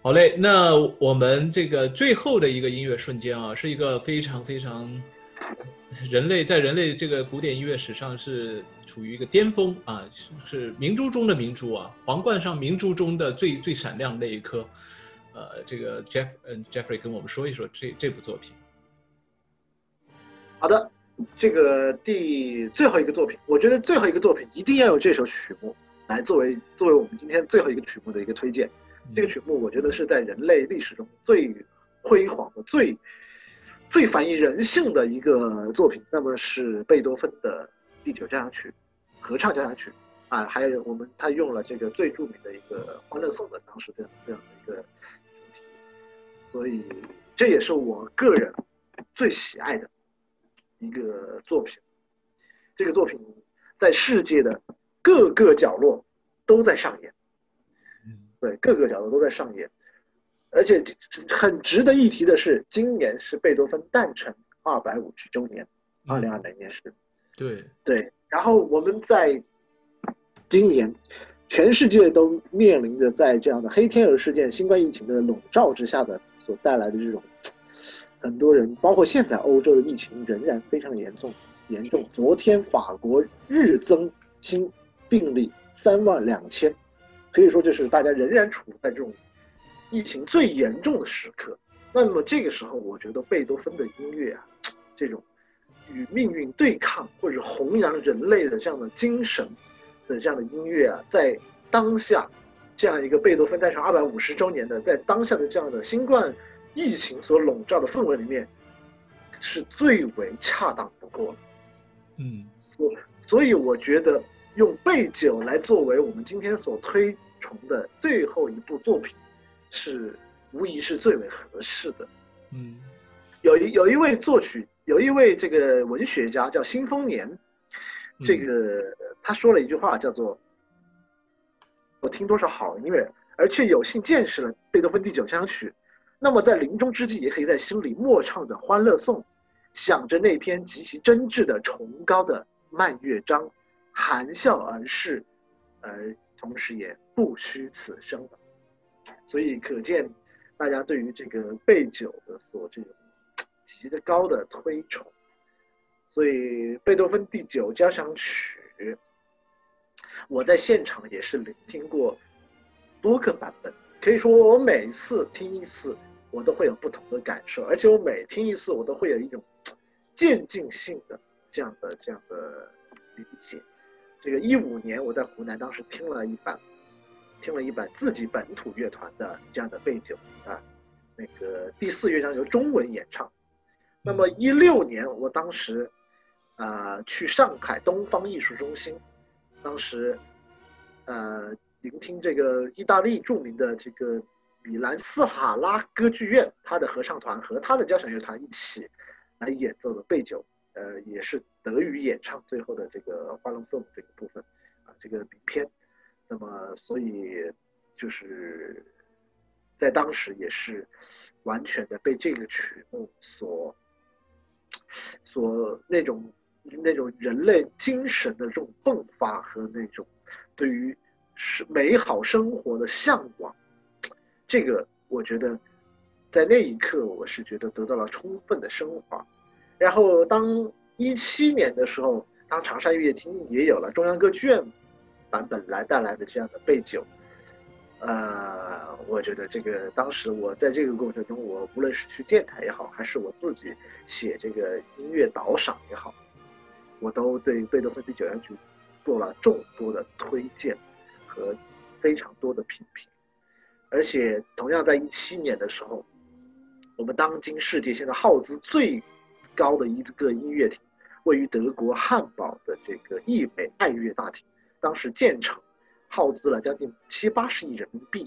好嘞，那我们这个最后的一个音乐瞬间啊，是一个非常非常人类在人类这个古典音乐史上是处于一个巅峰啊，是明珠中的明珠啊，皇冠上明珠中的最最闪亮的那一颗。呃，这个 Jeff 嗯 Jeffrey 跟我们说一说这这部作品。好的，这个第最后一个作品，我觉得最后一个作品一定要有这首曲目来作为作为我们今天最后一个曲目的一个推荐。这个曲目我觉得是在人类历史中最辉煌的、最最反映人性的一个作品，那么是贝多芬的第九交响曲，合唱交响曲啊，还有我们他用了这个最著名的一个《欢乐颂》的当时这样这样的一个主题，所以这也是我个人最喜爱的一个作品。这个作品在世界的各个角落都在上演。对，各个角度都在上演，而且很值得一提的是，今年是贝多芬诞辰二百五十周年，二零二零年是。对对，然后我们在今年，全世界都面临着在这样的黑天鹅事件、新冠疫情的笼罩之下的所带来的这种，很多人，包括现在欧洲的疫情仍然非常严重，严重。昨天法国日增新病例三万两千。可以说，就是大家仍然处在这种疫情最严重的时刻。那么这个时候，我觉得贝多芬的音乐啊，这种与命运对抗或者弘扬人类的这样的精神的这样的音乐啊，在当下这样一个贝多芬诞生二百五十周年的，在当下的这样的新冠疫情所笼罩的氛围里面，是最为恰当不过了。嗯，所所以我觉得。用贝九来作为我们今天所推崇的最后一部作品，是无疑是最为合适的。嗯，有一有一位作曲，有一位这个文学家叫辛丰年，这个他说了一句话，叫做“我听多少好音乐，而且有幸见识了贝多芬第九交响曲，那么在临终之际，也可以在心里默唱着《欢乐颂》，想着那篇极其真挚的崇高的慢乐章。”含笑而逝，而同时也不虚此生所以可见，大家对于这个贝九的所这种极的高的推崇。所以贝多芬第九交响曲，我在现场也是聆听过多个版本，可以说我每次听一次，我都会有不同的感受，而且我每听一次，我都会有一种渐进性的这样的这样的理解。这个一五年，我在湖南当时听了一版，听了一版自己本土乐团的这样的背景啊，那个第四乐章由中文演唱。那么一六年，我当时啊去上海东方艺术中心，当时呃聆听这个意大利著名的这个米兰斯哈拉歌剧院他的合唱团和他的交响乐团一起来演奏的贝九。呃，也是德语演唱最后的这个《花龙颂》这个部分，啊，这个影片。那么，所以就是在当时也是完全的被这个曲目所所那种那种人类精神的这种迸发和那种对于是美好生活的向往，这个我觉得在那一刻我是觉得得到了充分的升华。然后，当一七年的时候，当长沙音乐厅也有了中央歌剧院版本来带来的这样的背景，呃，我觉得这个当时我在这个过程中，我无论是去电台也好，还是我自己写这个音乐导赏也好，我都对贝多芬第九交响曲做了众多的推荐和非常多的批评，而且同样在一七年的时候，我们当今世界现在耗资最高的一个音乐厅，位于德国汉堡的这个易北爱乐大厅，当时建成，耗资了将近七八十亿人民币。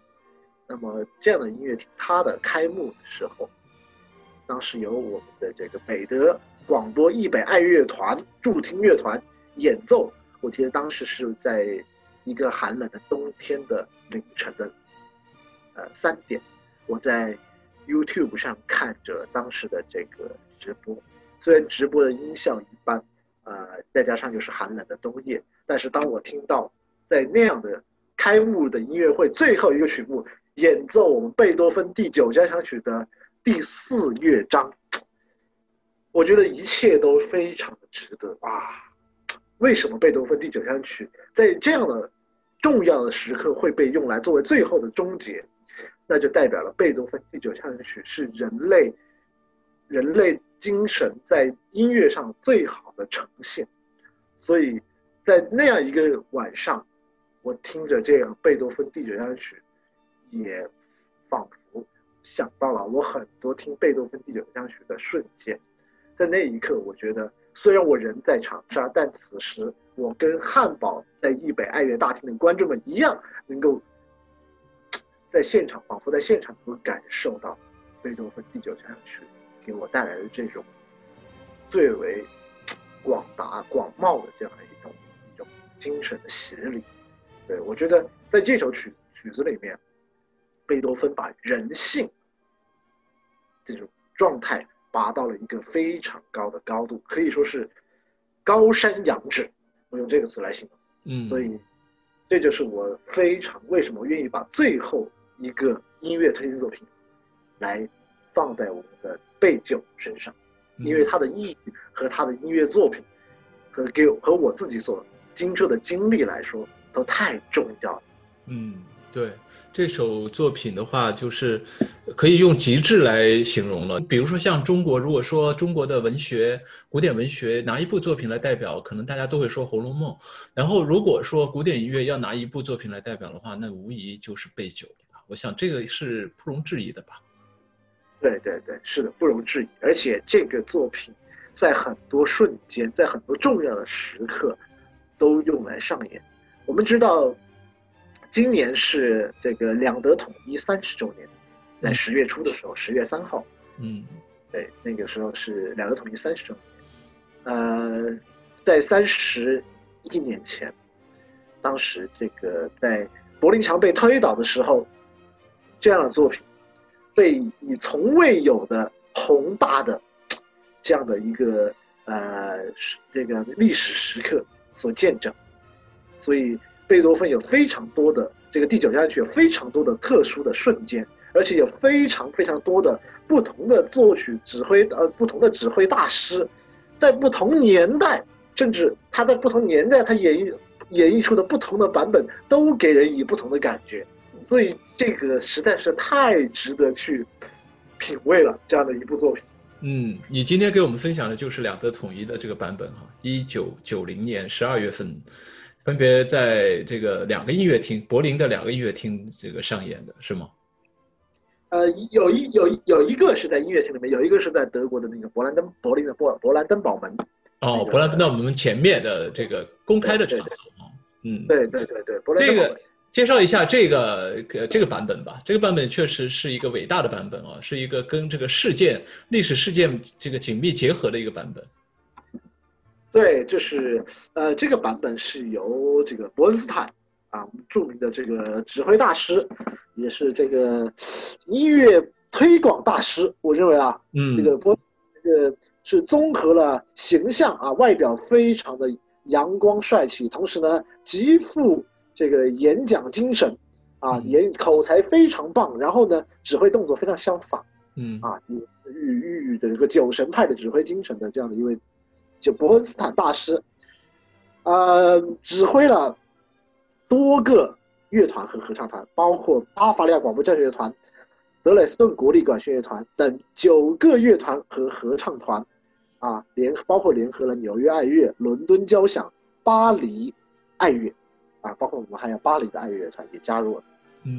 那么这样的音乐厅，它的开幕的时候，当时由我们的这个北德广播易北爱乐团驻听乐团演奏。我记得当时是在一个寒冷的冬天的凌晨的呃三点，我在 YouTube 上看着当时的这个直播。虽然直播的音效一般，呃，再加上就是寒冷的冬夜，但是当我听到在那样的开幕的音乐会最后一个曲目演奏我们贝多芬第九交响曲的第四乐章，我觉得一切都非常的值得啊！为什么贝多芬第九交响曲在这样的重要的时刻会被用来作为最后的终结？那就代表了贝多芬第九交响曲是人类人类。精神在音乐上最好的呈现，所以在那样一个晚上，我听着这样贝多芬第九交响曲，也仿佛想到了我很多听贝多芬第九交响曲的瞬间。在那一刻，我觉得虽然我人在长沙，但此时我跟汉堡在易北爱乐大厅的观众们一样，能够在现场，仿佛在现场能够感受到贝多芬第九交响曲。给我带来的这种最为广达广袤的这样的一种一种精神的洗礼，对我觉得在这首曲曲子里面，贝多芬把人性这种状态拔到了一个非常高的高度，可以说是高山仰止，我用这个词来形容。嗯，所以这就是我非常为什么愿意把最后一个音乐推荐作品来放在我们的。贝九身上，因为他的意义和他的音乐作品，和给和我自己所经受的经历来说，都太重要了。嗯，对，这首作品的话，就是可以用极致来形容了。比如说，像中国，如果说中国的文学、古典文学拿一部作品来代表，可能大家都会说《红楼梦》。然后，如果说古典音乐要拿一部作品来代表的话，那无疑就是贝九了吧？我想这个是不容置疑的吧。对对对，是的，不容置疑。而且这个作品，在很多瞬间，在很多重要的时刻，都用来上演。我们知道，今年是这个两德统一三十周年，在十月初的时候，十月三号，嗯，对，那个时候是两德统一三十周年。呃，在三十一年前，当时这个在柏林墙被推倒的时候，这样的作品。被以从未有的宏大的这样的一个呃这个历史时刻所见证，所以贝多芬有非常多的这个第九交响曲有非常多的特殊的瞬间，而且有非常非常多的不同的作曲指挥呃不同的指挥大师，在不同年代，甚至他在不同年代他演绎演绎出的不同的版本，都给人以不同的感觉。所以这个实在是太值得去品味了，这样的一部作品。嗯，你今天给我们分享的就是两德统一的这个版本哈，一九九零年十二月份，分别在这个两个音乐厅，柏林的两个音乐厅这个上演的是吗？呃，有一有有一个是在音乐厅里面，有一个是在德国的那个勃兰登柏林的博勃兰登堡门。哦，勃兰登堡门前面的这个公开的场所嗯，对对对对，这个。介绍一下这个呃这个版本吧。这个版本确实是一个伟大的版本啊，是一个跟这个事件历史事件这个紧密结合的一个版本。对，就是呃这个版本是由这个伯恩斯坦啊著名的这个指挥大师，也是这个音乐推广大师。我认为啊，嗯，这个伯这个是综合了形象啊，外表非常的阳光帅气，同时呢极富。这个演讲精神，啊，演口才非常棒，然后呢，指挥动作非常潇洒，嗯，啊，与与与的这个酒神派的指挥精神的这样的一位，就伯恩斯坦大师，呃，指挥了多个乐团和合唱团，包括巴伐利亚广播教学乐团、德累斯顿国立管弦乐团等九个乐团和合唱团，啊，联包括联合了纽约爱乐、伦敦交响、巴黎爱乐。啊，包括我们还有巴黎的爱乐乐团也加入了，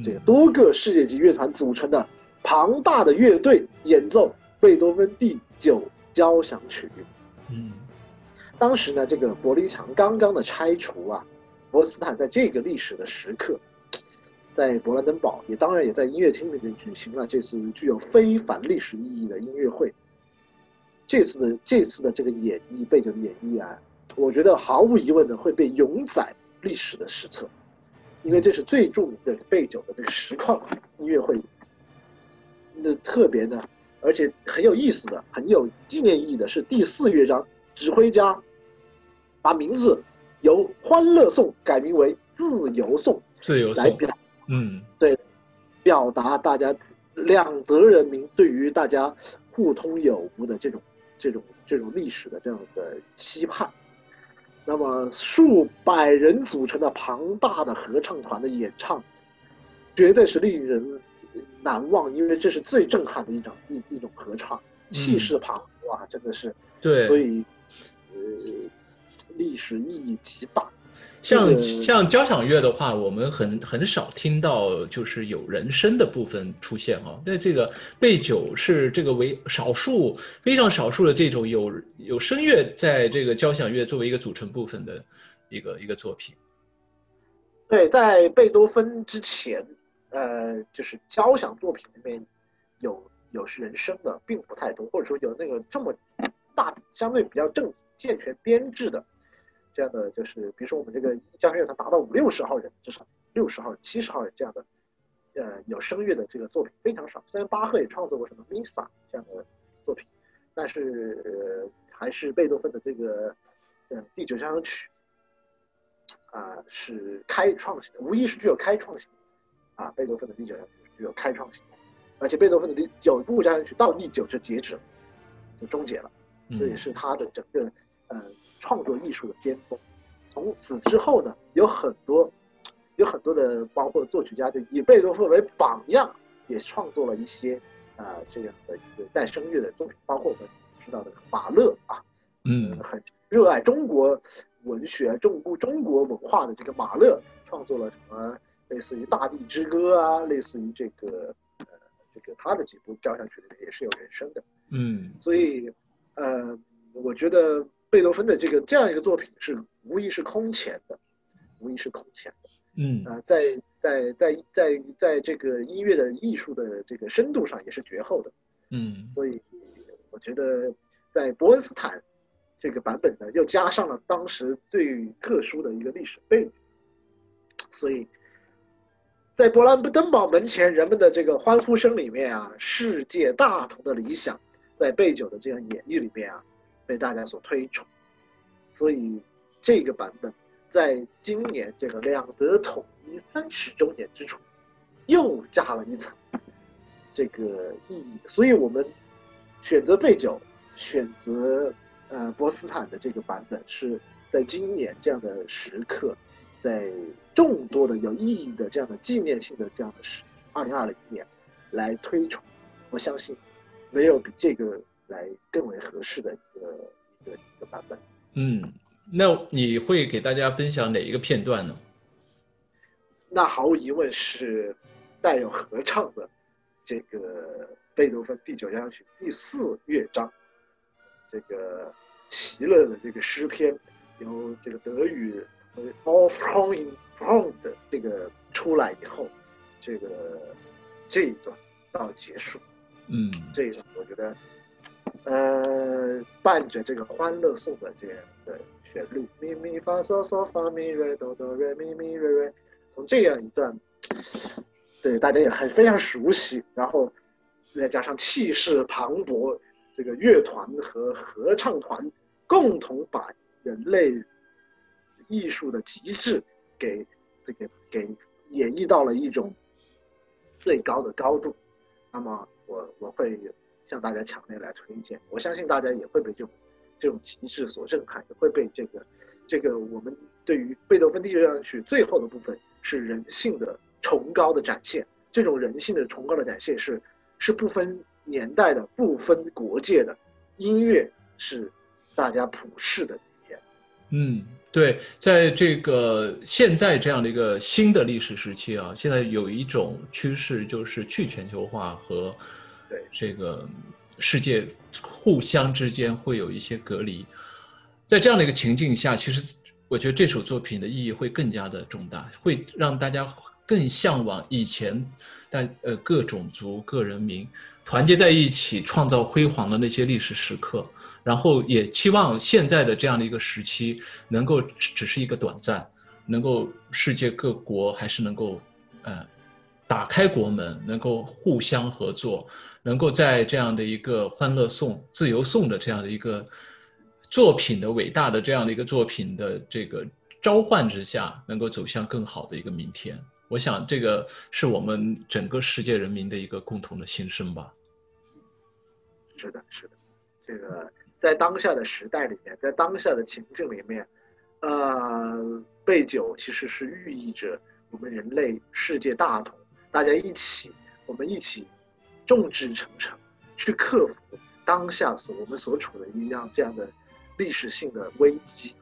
这个多个世界级乐团组成的庞大的乐队演奏贝多芬第九交响曲。嗯，当时呢，这个柏林墙刚刚的拆除啊，博斯坦在这个历史的时刻，在勃兰登堡也当然也在音乐厅里面举行了这次具有非凡历史意义的音乐会。这次的这次的这个演绎贝九的演绎啊，我觉得毫无疑问的会被永载历史的史册，因为这是最著名的贝九的这个实况音乐会。那特别呢，而且很有意思的、很有纪念意义的是第四乐章，指挥家把名字由《欢乐颂》改名为《自由颂》，自由来表，嗯，对，表达大家两德人民对于大家互通有无的这种。这种这种历史的这样的期盼，那么数百人组成的庞大的合唱团的演唱，绝对是令人难忘，因为这是最震撼的一种一一种合唱，气势磅礴，真的是。对，所以呃，历史意义极大。像像交响乐的话，我们很很少听到就是有人声的部分出现啊。那这个贝九是这个为少数非常少数的这种有有声乐在这个交响乐作为一个组成部分的一个一个作品。对，在贝多芬之前，呃，就是交响作品里面有有是人声的并不太多，或者说有那个这么大相对比较正健全编制的。这样的就是，比如说我们这个交响乐团达到五六十号人，至少六十号人、七十号人这样的，呃，有声乐的这个作品非常少。虽然巴赫也创作过什么《Missa》这样的作品，但是还是贝多芬的这个，呃，第九交响曲，啊，是开创性的，无疑是具有开创性的。啊，贝多芬的第九交响曲具有开创性的，而且贝多芬的第九部交响曲到第九就截止了，就终结了，这也是他的整个，呃。创作艺术的巅峰，从此之后呢，有很多，有很多的，包括作曲家就以贝多芬为榜样，也创作了一些啊这样的一个带声乐的作品，包括我们知道的马勒啊，嗯，很热爱中国文学、中国中国文化的这个马勒，创作了什么类似于《大地之歌》啊，类似于这个呃这个他的几部交响曲里面也是有人声的，嗯，所以呃，我觉得。贝多芬的这个这样一个作品是无疑是空前的，无疑是空前的。嗯啊，在在在在在这个音乐的艺术的这个深度上也是绝后的。嗯，所以我觉得在伯恩斯坦这个版本呢，又加上了当时最特殊的一个历史背景，所以在勃兰登堡门前人们的这个欢呼声里面啊，世界大同的理想，在贝九的这样演绎里面啊。被大家所推崇，所以这个版本在今年这个两德统一三十周年之处，又加了一层这个意义。所以我们选择贝九，选择呃波斯坦的这个版本，是在今年这样的时刻，在众多的有意义的这样的纪念性的这样的时二零二零年来推崇。我相信没有比这个。来更为合适的一个一个一个版本。嗯，那你会给大家分享哪一个片段呢？那毫无疑问是带有合唱的这个贝多芬第九交响曲第四乐章，这个席勒的这个诗篇，由这个德语 “All from in front” 的这个出来以后，这个这一段到结束。嗯，这一段我觉得。呃，伴着这个欢乐颂的这样的旋律，咪咪发嗦嗦发咪瑞哆哆瑞咪咪瑞瑞，从这样一段，对大家也很非常熟悉，然后再加上气势磅礴，这个乐团和合唱团共同把人类艺术的极致给这个给演绎到了一种最高的高度，那么我我会。向大家强烈来推荐，我相信大家也会被这种这种极致所震撼，也会被这个这个我们对于贝多芬第九交响曲最后的部分是人性的崇高的展现。这种人性的崇高的展现是是不分年代的、不分国界的，音乐是大家普世的语言。嗯，对，在这个现在这样的一个新的历史时期啊，现在有一种趋势就是去全球化和。对这个世界互相之间会有一些隔离，在这样的一个情境下，其实我觉得这首作品的意义会更加的重大，会让大家更向往以前，但呃各种族、各人民团结在一起，创造辉煌的那些历史时刻。然后也期望现在的这样的一个时期能够只是一个短暂，能够世界各国还是能够，呃，打开国门，能够互相合作，能够在这样的一个欢乐颂、自由颂的这样的一个作品的伟大的这样的一个作品的这个召唤之下，能够走向更好的一个明天。我想这个是我们整个世界人民的一个共同的心声吧。是的，是的，这个。在当下的时代里面，在当下的情境里面，呃，备酒其实是寓意着我们人类世界大同，大家一起，我们一起众志成城，去克服当下所我们所处的一样这样的历史性的危机。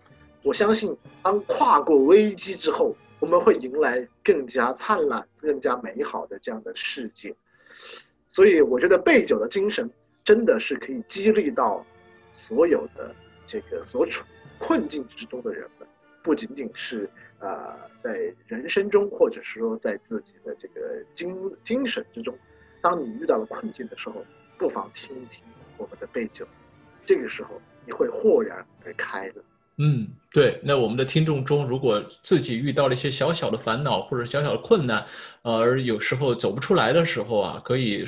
我相信，当跨过危机之后，我们会迎来更加灿烂、更加美好的这样的世界。所以，我觉得备酒的精神真的是可以激励到。所有的这个所处困境之中的人们，不仅仅是啊，在人生中，或者是说在自己的这个精精神之中，当你遇到了困境的时候，不妨听一听我们的背酒，这个时候你会豁然而开的。嗯，对。那我们的听众中，如果自己遇到了一些小小的烦恼或者小小的困难，而有时候走不出来的时候啊，可以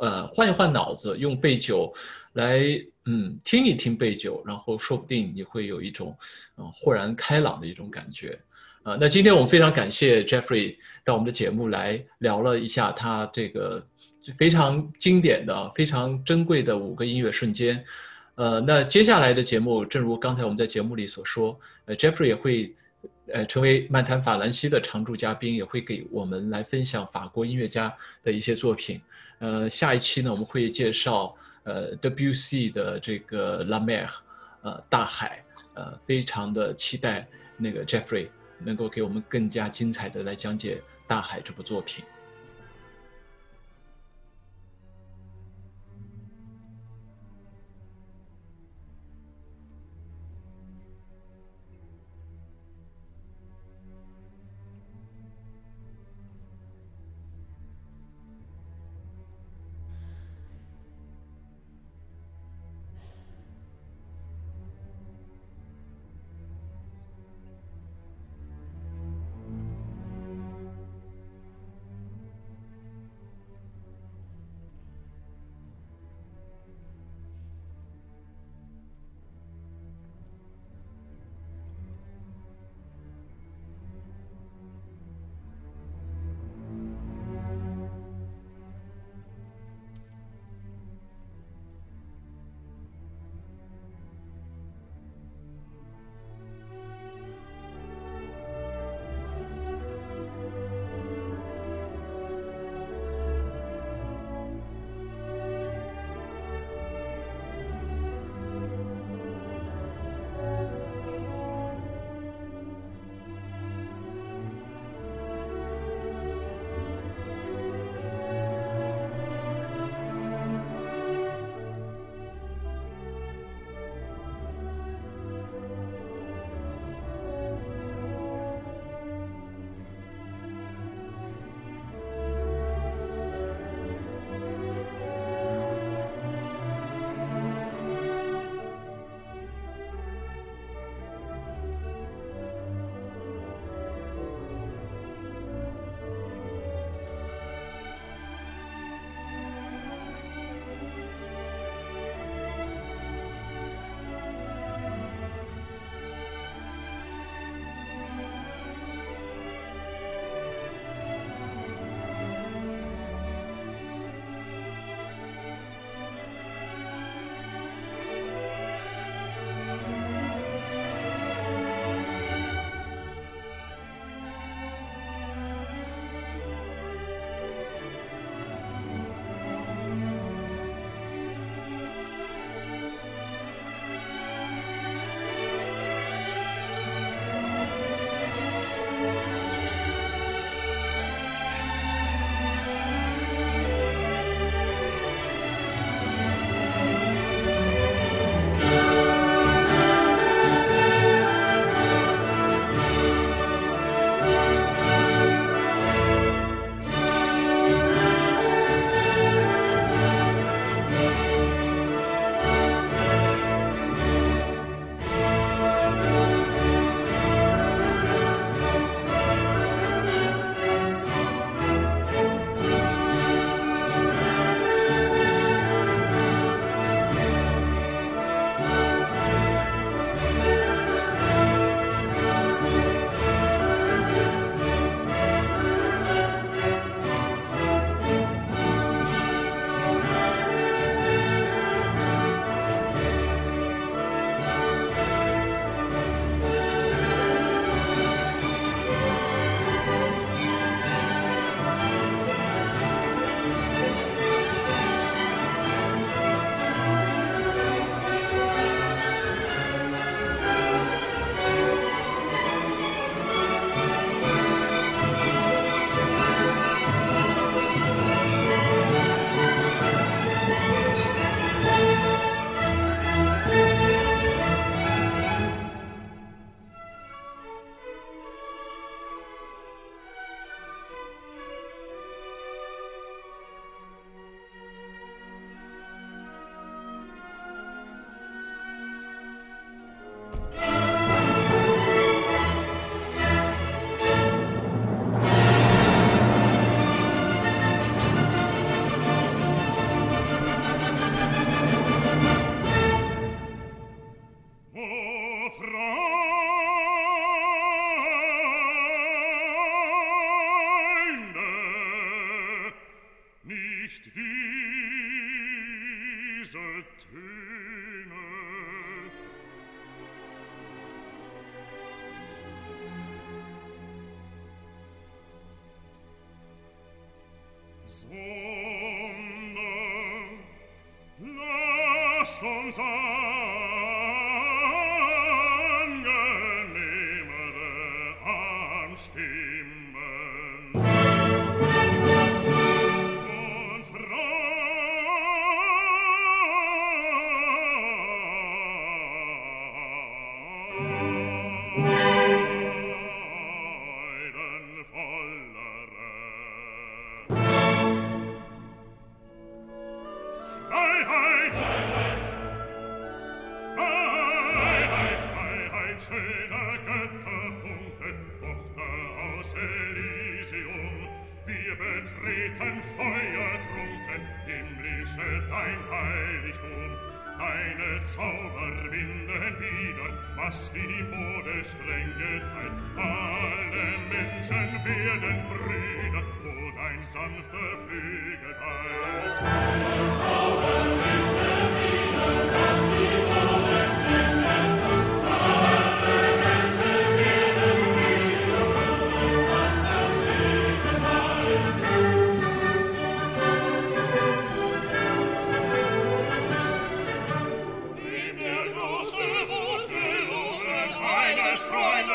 呃换一换脑子，用背酒来。嗯，听一听背酒，然后说不定你会有一种，嗯，豁然开朗的一种感觉，啊，那今天我们非常感谢 Jeffrey 到我们的节目来聊了一下他这个非常经典的、非常珍贵的五个音乐瞬间，呃，那接下来的节目，正如刚才我们在节目里所说，呃，Jeffrey 也会，呃，成为漫谈法兰西的常驻嘉宾，也会给我们来分享法国音乐家的一些作品，呃，下一期呢，我们会介绍。呃，W.C. 的这个《La Mer》，呃，大海，呃，非常的期待那个 Jeffrey 能够给我们更加精彩的来讲解《大海》这部作品。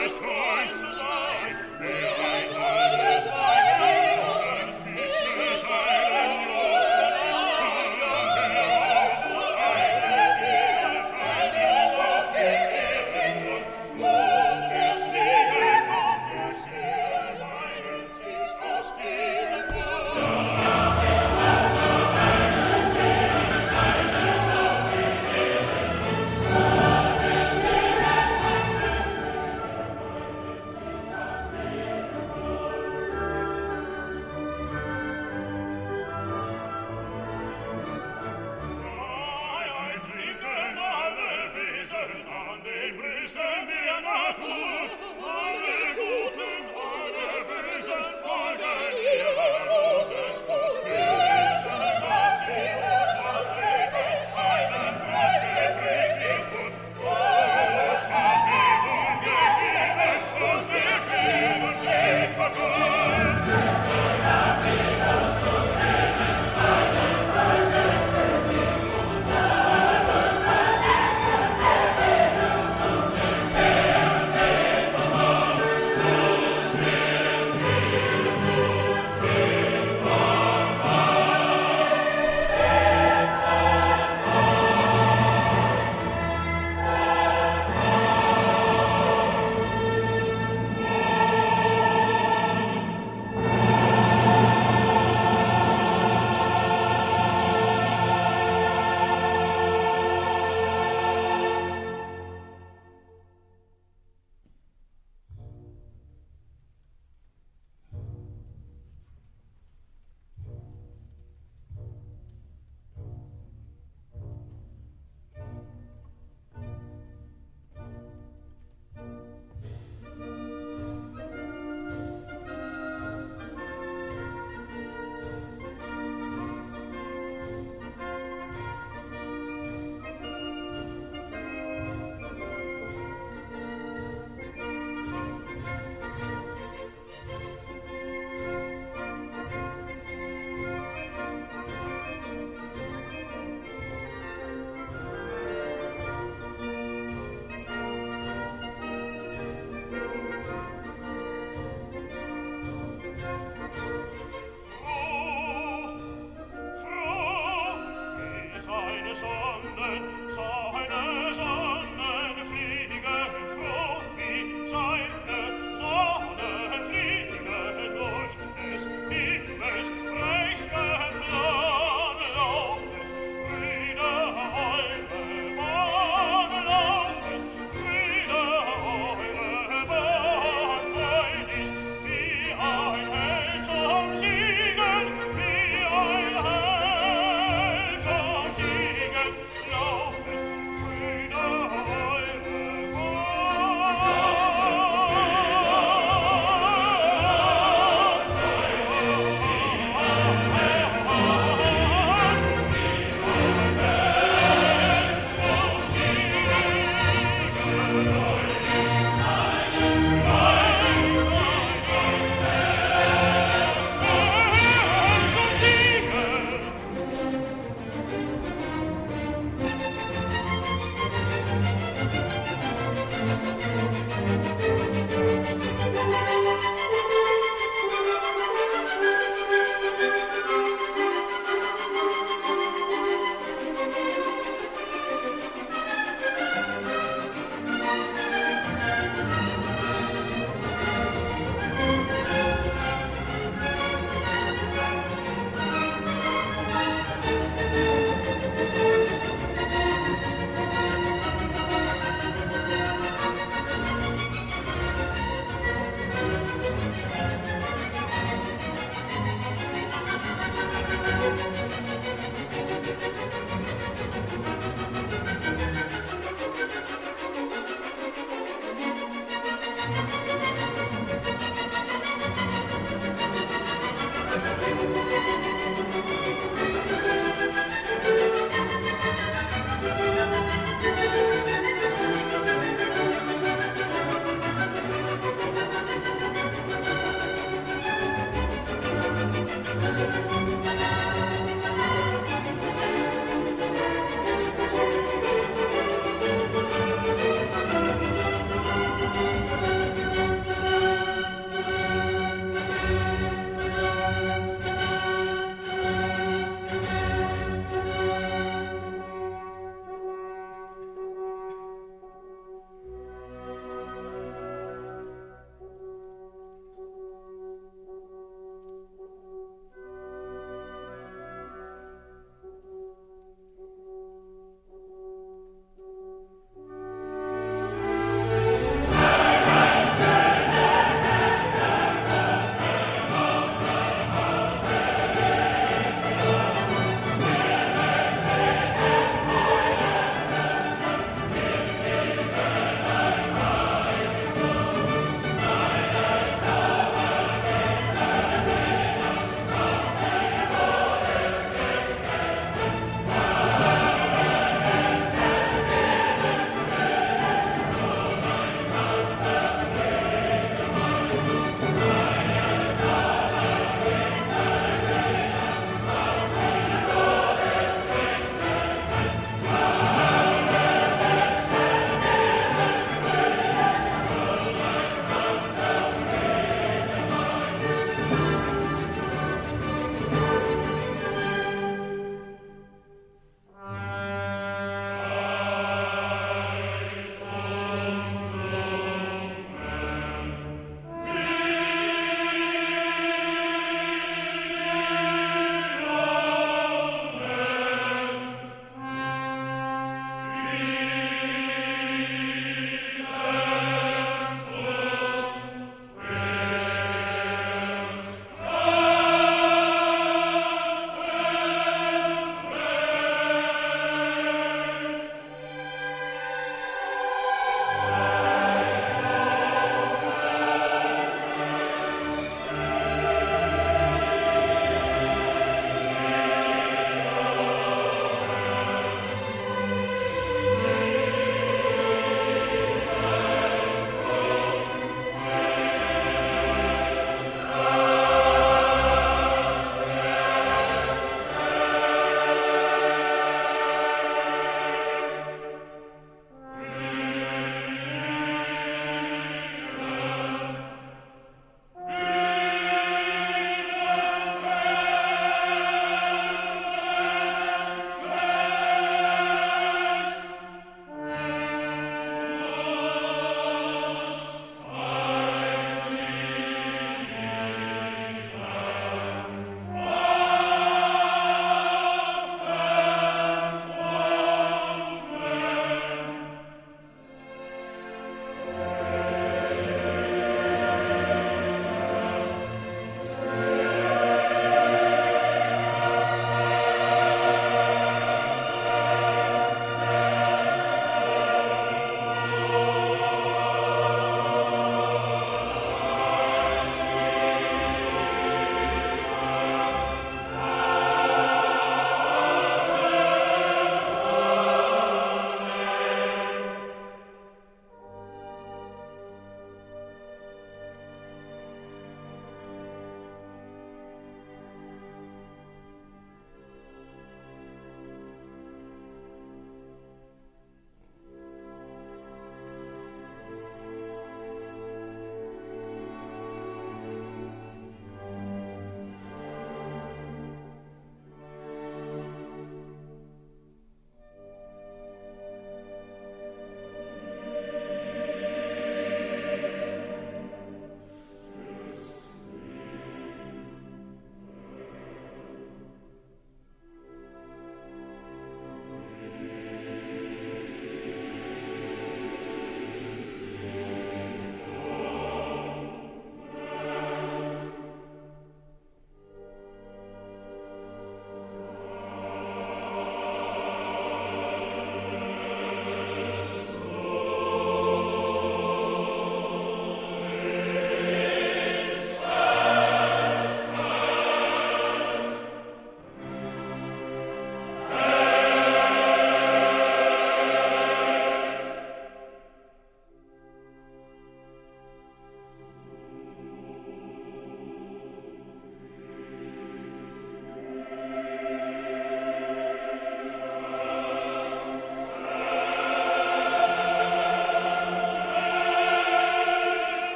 Christ